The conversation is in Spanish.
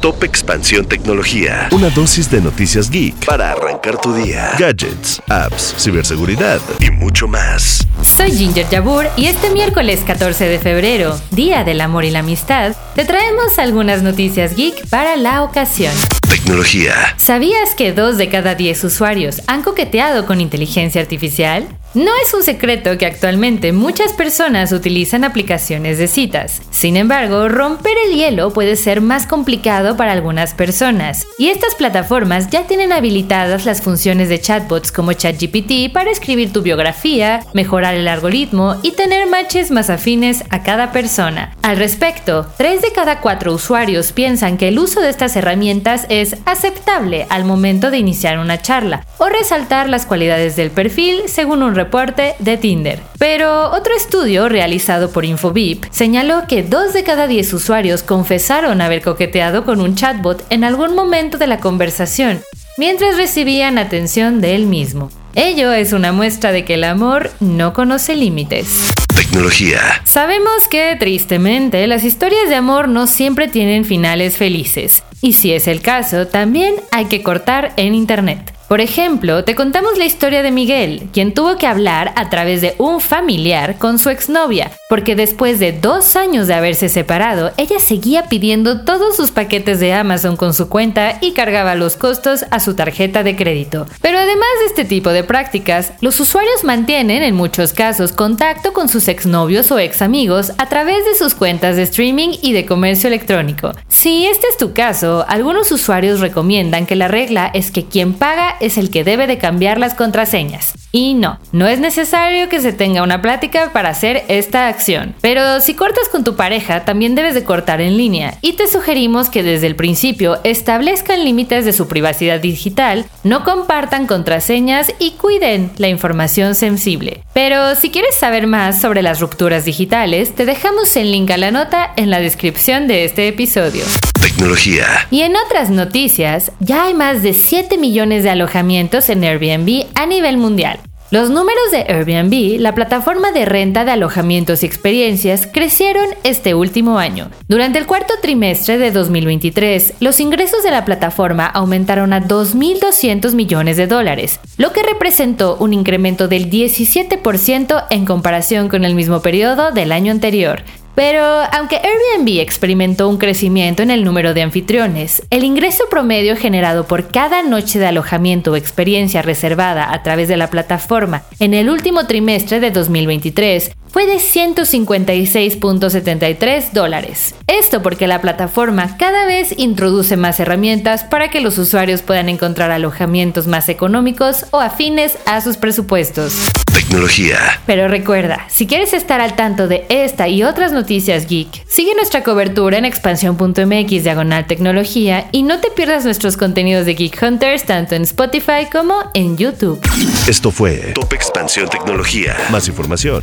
Top Expansión Tecnología. Una dosis de noticias geek para arrancar tu día. Gadgets, apps, ciberseguridad y mucho más. Soy Ginger Jabur y este miércoles 14 de febrero, Día del Amor y la Amistad, te traemos algunas noticias geek para la ocasión. Tecnología. ¿Sabías que dos de cada diez usuarios han coqueteado con inteligencia artificial? No es un secreto que actualmente muchas personas utilizan aplicaciones de citas. Sin embargo, romper el hielo puede ser más complicado para algunas personas, y estas plataformas ya tienen habilitadas las funciones de chatbots como ChatGPT para escribir tu biografía, mejorar el algoritmo y tener matches más afines a cada persona. Al respecto, 3 de cada 4 usuarios piensan que el uso de estas herramientas es aceptable al momento de iniciar una charla o resaltar las cualidades del perfil según un reporte de Tinder. Pero otro estudio realizado por Infobip señaló que 2 de cada 10 usuarios confesaron haber coqueteado con un chatbot en algún momento de la conversación, mientras recibían atención de él mismo. Ello es una muestra de que el amor no conoce límites. Tecnología. Sabemos que, tristemente, las historias de amor no siempre tienen finales felices. Y si es el caso, también hay que cortar en Internet. Por ejemplo, te contamos la historia de Miguel, quien tuvo que hablar a través de un familiar con su exnovia, porque después de dos años de haberse separado, ella seguía pidiendo todos sus paquetes de Amazon con su cuenta y cargaba los costos a su tarjeta de crédito. Pero además de este tipo de prácticas, los usuarios mantienen en muchos casos contacto con sus exnovios o ex amigos a través de sus cuentas de streaming y de comercio electrónico. Si este es tu caso, algunos usuarios recomiendan que la regla es que quien paga es el que debe de cambiar las contraseñas. Y no, no es necesario que se tenga una plática para hacer esta acción. Pero si cortas con tu pareja, también debes de cortar en línea y te sugerimos que desde el principio establezcan límites de su privacidad digital, no compartan contraseñas y cuiden la información sensible. Pero si quieres saber más sobre las rupturas digitales, te dejamos el link a la nota en la descripción de este episodio. Tecnología. Y en otras noticias, ya hay más de 7 millones de alojamientos en Airbnb a nivel mundial. Los números de Airbnb, la plataforma de renta de alojamientos y experiencias, crecieron este último año. Durante el cuarto trimestre de 2023, los ingresos de la plataforma aumentaron a 2.200 millones de dólares, lo que representó un incremento del 17% en comparación con el mismo periodo del año anterior, pero aunque Airbnb experimentó un crecimiento en el número de anfitriones, el ingreso promedio generado por cada noche de alojamiento o experiencia reservada a través de la plataforma en el último trimestre de 2023 fue de 156.73 dólares. Esto porque la plataforma cada vez introduce más herramientas para que los usuarios puedan encontrar alojamientos más económicos o afines a sus presupuestos. Tecnología. Pero recuerda, si quieres estar al tanto de esta y otras noticias geek, sigue nuestra cobertura en expansión.mx diagonal tecnología y no te pierdas nuestros contenidos de Geek Hunters tanto en Spotify como en YouTube. Esto fue Top Expansión Tecnología. Más información.